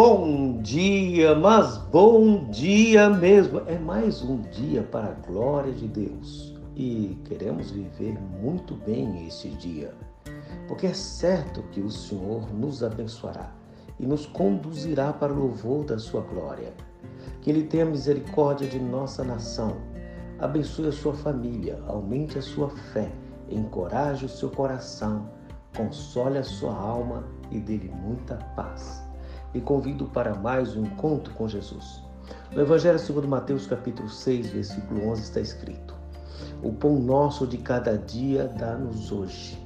Bom dia, mas bom dia mesmo. É mais um dia para a glória de Deus e queremos viver muito bem esse dia, porque é certo que o Senhor nos abençoará e nos conduzirá para o louvor da sua glória. Que Ele tenha misericórdia de nossa nação, abençoe a sua família, aumente a sua fé, encoraje o seu coração, console a sua alma e dê-lhe muita paz e convido para mais um encontro com Jesus. No Evangelho segundo Mateus capítulo 6, versículo 11 está escrito: O pão nosso de cada dia dá-nos hoje.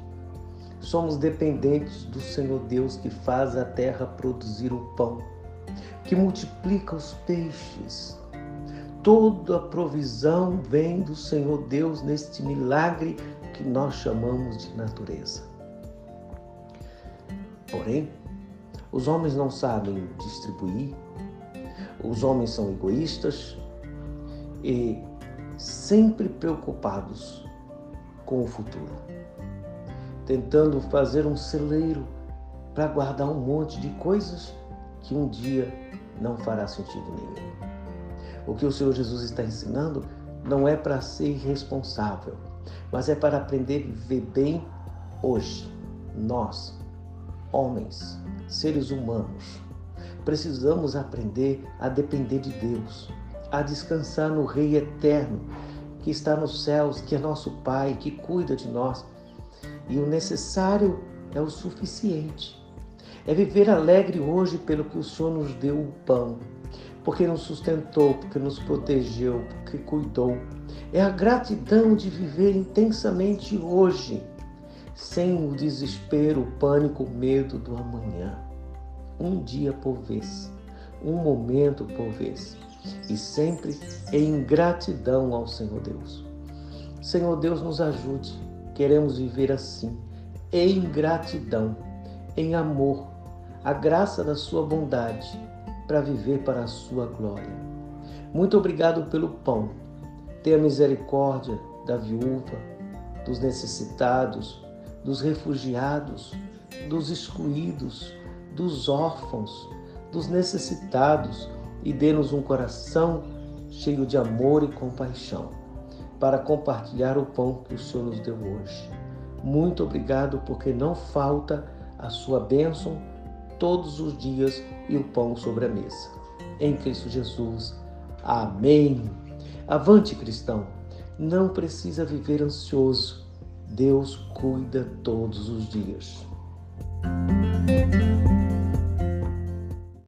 Somos dependentes do Senhor Deus que faz a terra produzir o pão, que multiplica os peixes. Toda a provisão vem do Senhor Deus neste milagre que nós chamamos de natureza. Porém, os homens não sabem distribuir, os homens são egoístas e sempre preocupados com o futuro, tentando fazer um celeiro para guardar um monte de coisas que um dia não fará sentido nenhum. O que o Senhor Jesus está ensinando não é para ser irresponsável, mas é para aprender a viver bem hoje. Nós, homens, seres humanos, precisamos aprender a depender de Deus, a descansar no Rei eterno que está nos céus, que é nosso Pai, que cuida de nós. E o necessário é o suficiente. É viver alegre hoje pelo que o Senhor nos deu o pão, porque nos sustentou, porque nos protegeu, porque cuidou. É a gratidão de viver intensamente hoje sem o desespero, o pânico, o medo do amanhã. Um dia por vez, um momento por vez, e sempre em gratidão ao Senhor Deus. Senhor Deus, nos ajude. Queremos viver assim, em gratidão, em amor, a graça da Sua bondade, para viver para a Sua glória. Muito obrigado pelo pão. Tenha misericórdia da viúva, dos necessitados, dos refugiados, dos excluídos, dos órfãos, dos necessitados e dê-nos um coração cheio de amor e compaixão para compartilhar o pão que o Senhor nos deu hoje. Muito obrigado, porque não falta a sua bênção todos os dias e o pão sobre a mesa. Em Cristo Jesus. Amém. Avante, cristão. Não precisa viver ansioso Deus cuida todos os dias.